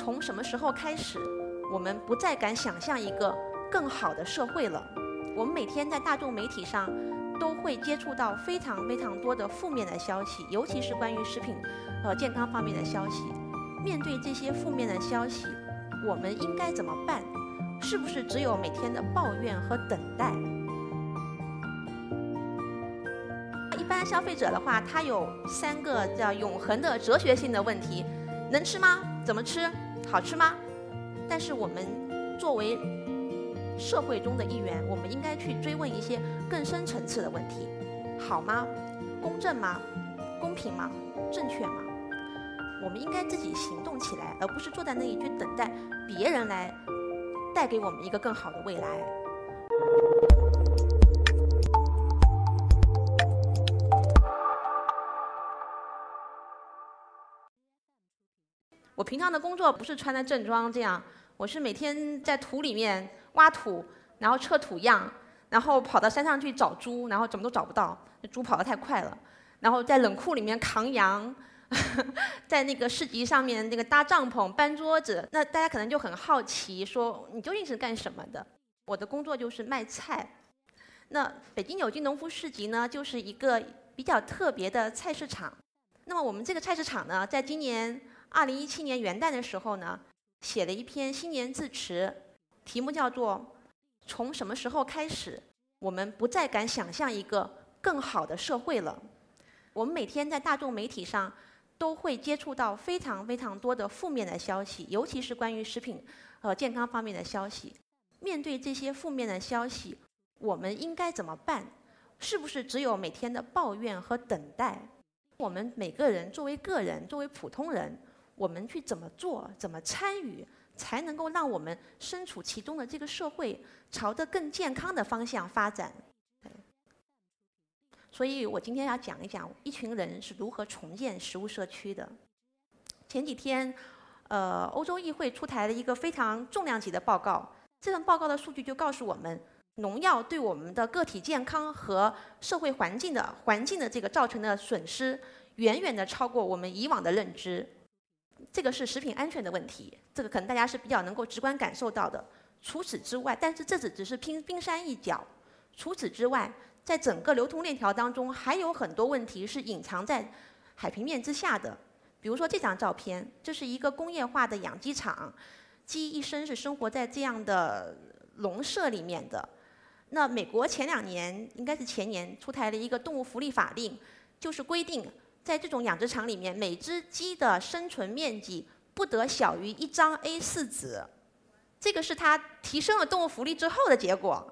从什么时候开始，我们不再敢想象一个更好的社会了？我们每天在大众媒体上都会接触到非常非常多的负面的消息，尤其是关于食品和健康方面的消息。面对这些负面的消息，我们应该怎么办？是不是只有每天的抱怨和等待？一般消费者的话，他有三个叫永恒的哲学性的问题：能吃吗？怎么吃？好吃吗？但是我们作为社会中的一员，我们应该去追问一些更深层次的问题：好吗？公正吗？公平吗？正确吗？我们应该自己行动起来，而不是坐在那里去等待别人来带给我们一个更好的未来。平常的工作不是穿的正装这样，我是每天在土里面挖土，然后测土样，然后跑到山上去找猪，然后怎么都找不到，那猪跑得太快了，然后在冷库里面扛羊，在那个市集上面那个搭帐篷、搬桌子，那大家可能就很好奇，说你究竟是干什么的？我的工作就是卖菜。那北京有机农夫市集呢，就是一个比较特别的菜市场。那么我们这个菜市场呢，在今年。二零一七年元旦的时候呢，写了一篇新年致辞，题目叫做“从什么时候开始，我们不再敢想象一个更好的社会了？”我们每天在大众媒体上都会接触到非常非常多的负面的消息，尤其是关于食品和健康方面的消息。面对这些负面的消息，我们应该怎么办？是不是只有每天的抱怨和等待？我们每个人作为个人，作为普通人。我们去怎么做，怎么参与，才能够让我们身处其中的这个社会朝着更健康的方向发展？所以我今天要讲一讲一群人是如何重建食物社区的。前几天，呃，欧洲议会出台了一个非常重量级的报告，这份报告的数据就告诉我们，农药对我们的个体健康和社会环境的环境的这个造成的损失，远远的超过我们以往的认知。这个是食品安全的问题，这个可能大家是比较能够直观感受到的。除此之外，但是这只只是冰冰山一角。除此之外，在整个流通链条当中，还有很多问题是隐藏在海平面之下的。比如说这张照片，这是一个工业化的养鸡场，鸡一生是生活在这样的笼舍里面的。那美国前两年，应该是前年出台了一个动物福利法令，就是规定。在这种养殖场里面，每只鸡的生存面积不得小于一张 A4 纸，这个是它提升了动物福利之后的结果。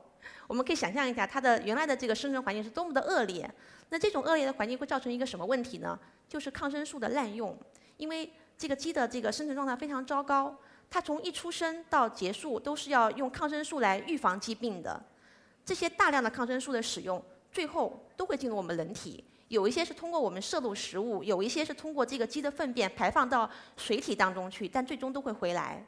我们可以想象一下，它的原来的这个生存环境是多么的恶劣。那这种恶劣的环境会造成一个什么问题呢？就是抗生素的滥用。因为这个鸡的这个生存状态非常糟糕，它从一出生到结束都是要用抗生素来预防疾病的。这些大量的抗生素的使用，最后都会进入我们人体。有一些是通过我们摄入食物，有一些是通过这个鸡的粪便排放到水体当中去，但最终都会回来。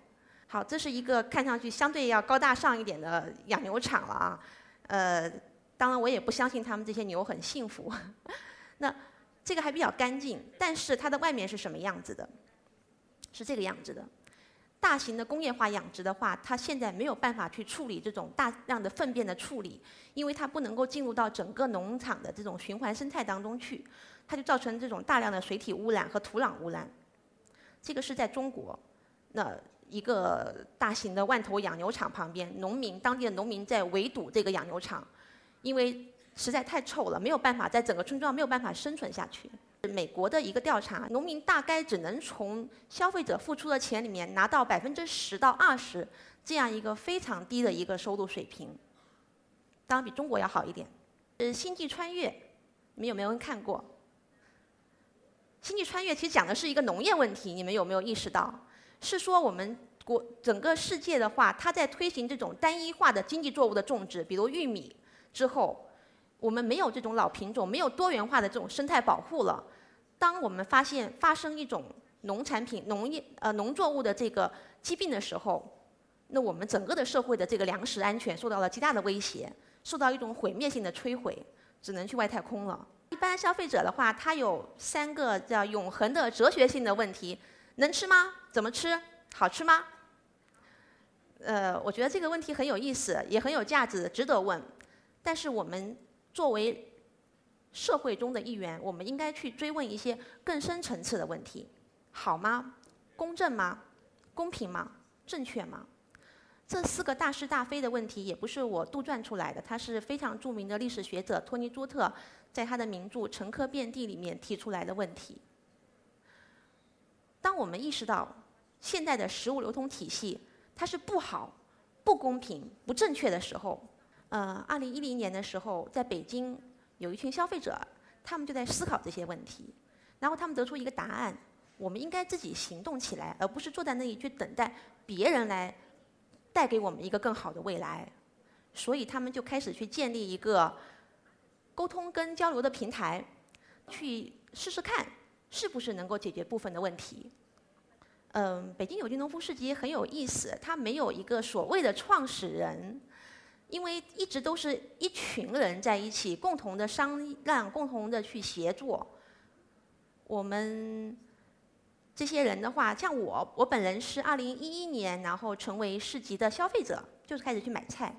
好，这是一个看上去相对要高大上一点的养牛场了啊。呃，当然我也不相信他们这些牛很幸福。那这个还比较干净，但是它的外面是什么样子的？是这个样子的。大型的工业化养殖的话，它现在没有办法去处理这种大量的粪便的处理，因为它不能够进入到整个农场的这种循环生态当中去，它就造成这种大量的水体污染和土壤污染。这个是在中国，那一个大型的万头养牛场旁边，农民当地的农民在围堵这个养牛场，因为实在太臭了，没有办法在整个村庄没有办法生存下去。美国的一个调查，农民大概只能从消费者付出的钱里面拿到百分之十到二十，这样一个非常低的一个收入水平，当然比中国要好一点。呃，《星际穿越》，你们有没有人看过？《星际穿越》其实讲的是一个农业问题，你们有没有意识到？是说我们国整个世界的话，它在推行这种单一化的经济作物的种植，比如玉米之后。我们没有这种老品种，没有多元化的这种生态保护了。当我们发现发生一种农产品、农业呃农作物的这个疾病的时候，那我们整个的社会的这个粮食安全受到了极大的威胁，受到一种毁灭性的摧毁，只能去外太空了。一般消费者的话，他有三个叫永恒的哲学性的问题：能吃吗？怎么吃？好吃吗？呃，我觉得这个问题很有意思，也很有价值，值得问。但是我们作为社会中的一员，我们应该去追问一些更深层次的问题：好吗？公正吗？公平吗？正确吗？这四个大是大非的问题，也不是我杜撰出来的，它是非常著名的历史学者托尼·朱特在他的名著《陈科遍地》里面提出来的问题。当我们意识到现在的食物流通体系它是不好、不公平、不正确的时候，呃，二零一零年的时候，在北京有一群消费者，他们就在思考这些问题，然后他们得出一个答案：我们应该自己行动起来，而不是坐在那里去等待别人来带给我们一个更好的未来。所以他们就开始去建立一个沟通跟交流的平台，去试试看。是不是能够解决部分的问题？嗯，北京有机农夫市集很有意思，它没有一个所谓的创始人，因为一直都是一群人在一起共同的商量、共同的去协作。我们这些人的话，像我，我本人是二零一一年然后成为市集的消费者，就是开始去买菜。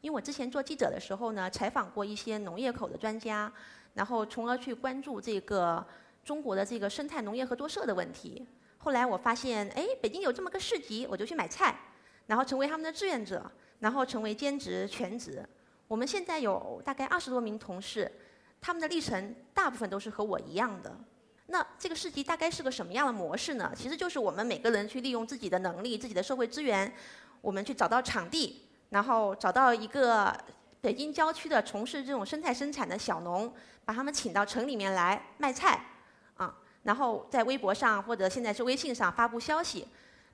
因为我之前做记者的时候呢，采访过一些农业口的专家，然后从而去关注这个。中国的这个生态农业合作社的问题，后来我发现，哎，北京有这么个市集，我就去买菜，然后成为他们的志愿者，然后成为兼职、全职。我们现在有大概二十多名同事，他们的历程大部分都是和我一样的。那这个市集大概是个什么样的模式呢？其实就是我们每个人去利用自己的能力、自己的社会资源，我们去找到场地，然后找到一个北京郊区的从事这种生态生产的小农，把他们请到城里面来卖菜啊。然后在微博上或者现在是微信上发布消息，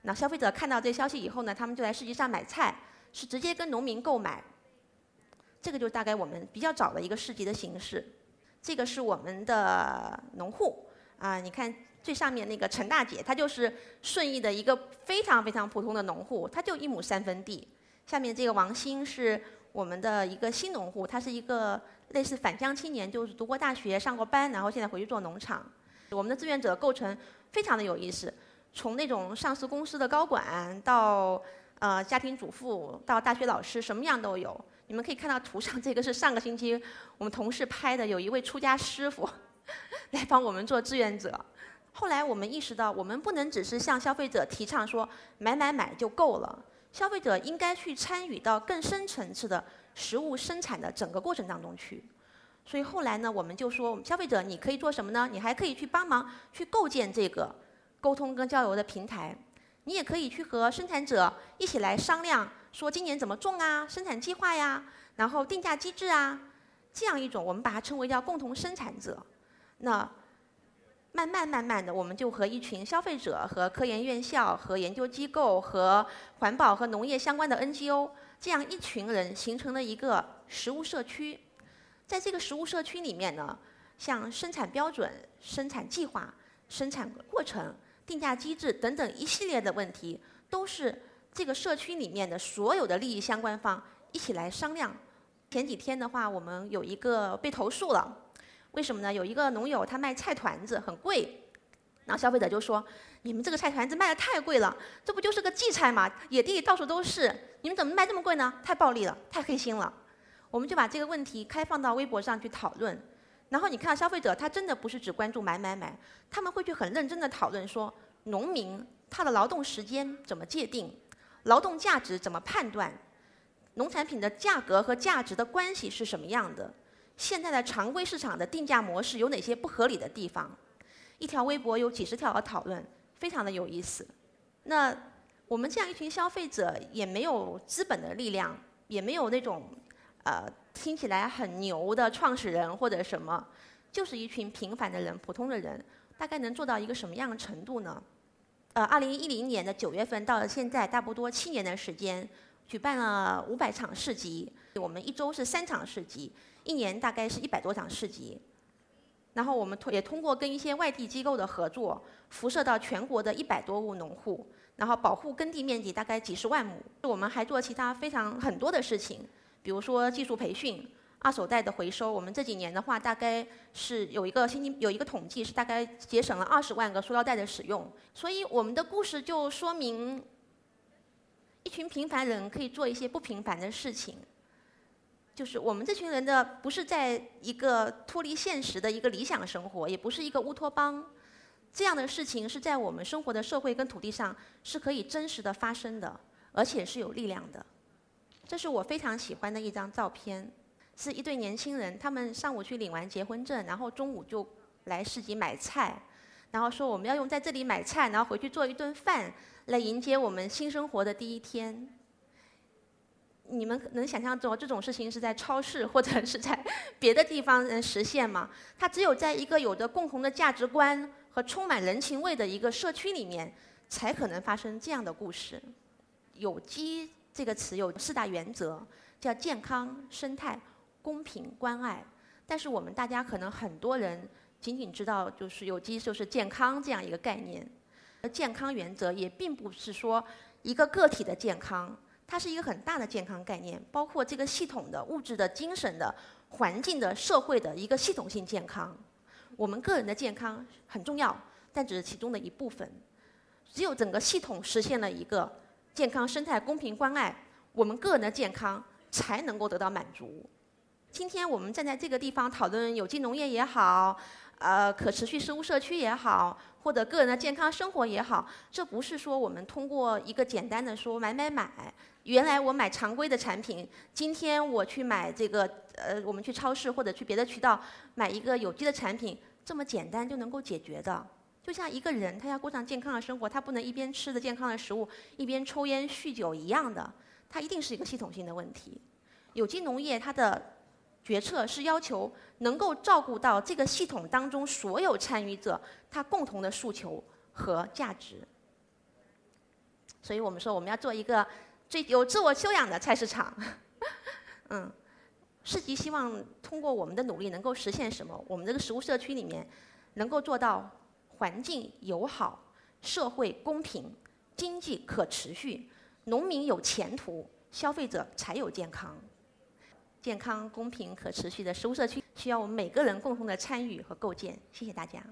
那消费者看到这消息以后呢，他们就来市集上买菜，是直接跟农民购买。这个就大概我们比较早的一个市集的形式。这个是我们的农户啊，你看最上面那个陈大姐，她就是顺义的一个非常非常普通的农户，她就一亩三分地。下面这个王鑫是我们的一个新农户，他是一个类似返乡青年，就是读过大学、上过班，然后现在回去做农场。我们的志愿者构成非常的有意思，从那种上市公司的高管到呃家庭主妇到大学老师，什么样都有。你们可以看到图上这个是上个星期我们同事拍的，有一位出家师傅来帮我们做志愿者。后来我们意识到，我们不能只是向消费者提倡说买买买就够了，消费者应该去参与到更深层次的食物生产的整个过程当中去。所以后来呢，我们就说，我们消费者你可以做什么呢？你还可以去帮忙去构建这个沟通跟交流的平台。你也可以去和生产者一起来商量，说今年怎么种啊，生产计划呀，然后定价机制啊，这样一种我们把它称为叫共同生产者。那慢慢慢慢的，我们就和一群消费者、和科研院校、和研究机构、和环保和农业相关的 NGO 这样一群人形成了一个食物社区。在这个食物社区里面呢，像生产标准、生产计划、生产过程、定价机制等等一系列的问题，都是这个社区里面的所有的利益相关方一起来商量。前几天的话，我们有一个被投诉了，为什么呢？有一个农友他卖菜团子很贵，然后消费者就说：“你们这个菜团子卖的太贵了，这不就是个荠菜吗？野地里到处都是，你们怎么卖这么贵呢？太暴利了，太黑心了。”我们就把这个问题开放到微博上去讨论，然后你看到消费者他真的不是只关注买买买，他们会去很认真的讨论说，农民他的劳动时间怎么界定，劳动价值怎么判断，农产品的价格和价值的关系是什么样的，现在的常规市场的定价模式有哪些不合理的地方，一条微博有几十条的讨论，非常的有意思。那我们这样一群消费者也没有资本的力量，也没有那种。呃，听起来很牛的创始人或者什么，就是一群平凡的人、普通的人，大概能做到一个什么样的程度呢？呃，二零一零年的九月份到现在，差不多七年的时间，举办了五百场市集，我们一周是三场市集，一年大概是一百多场市集。然后我们也通过跟一些外地机构的合作，辐射到全国的一百多户农户，然后保护耕地面积大概几十万亩。我们还做其他非常很多的事情。比如说技术培训，二手袋的回收，我们这几年的话，大概是有一个新有一个统计，是大概节省了二十万个塑料袋的使用。所以我们的故事就说明，一群平凡人可以做一些不平凡的事情。就是我们这群人的不是在一个脱离现实的一个理想生活，也不是一个乌托邦，这样的事情是在我们生活的社会跟土地上是可以真实的发生的，而且是有力量的。这是我非常喜欢的一张照片，是一对年轻人，他们上午去领完结婚证，然后中午就来市集买菜，然后说我们要用在这里买菜，然后回去做一顿饭，来迎接我们新生活的第一天。你们能想象做这种事情是在超市或者是在别的地方能实现吗？它只有在一个有着共同的价值观和充满人情味的一个社区里面，才可能发生这样的故事。有机这个词有四大原则，叫健康、生态、公平、关爱。但是我们大家可能很多人仅仅知道就是有机就是健康这样一个概念，健康原则也并不是说一个个体的健康。它是一个很大的健康概念，包括这个系统的物质的、精神的、环境的、社会的一个系统性健康。我们个人的健康很重要，但只是其中的一部分。只有整个系统实现了一个健康、生态、公平、关爱，我们个人的健康才能够得到满足。今天我们站在这个地方讨论有机农业也好，呃，可持续食物社区也好，或者个人的健康生活也好，这不是说我们通过一个简单的说买买买。原来我买常规的产品，今天我去买这个，呃，我们去超市或者去别的渠道买一个有机的产品，这么简单就能够解决的。就像一个人他要过上健康的生活，他不能一边吃着健康的食物，一边抽烟酗酒一样的，它一定是一个系统性的问题。有机农业它的决策是要求能够照顾到这个系统当中所有参与者他共同的诉求和价值。所以我们说我们要做一个。最有自我修养的菜市场，嗯，市集希望通过我们的努力能够实现什么？我们这个食物社区里面能够做到环境友好、社会公平、经济可持续、农民有前途、消费者才有健康。健康、公平、可持续的食物社区需要我们每个人共同的参与和构建。谢谢大家。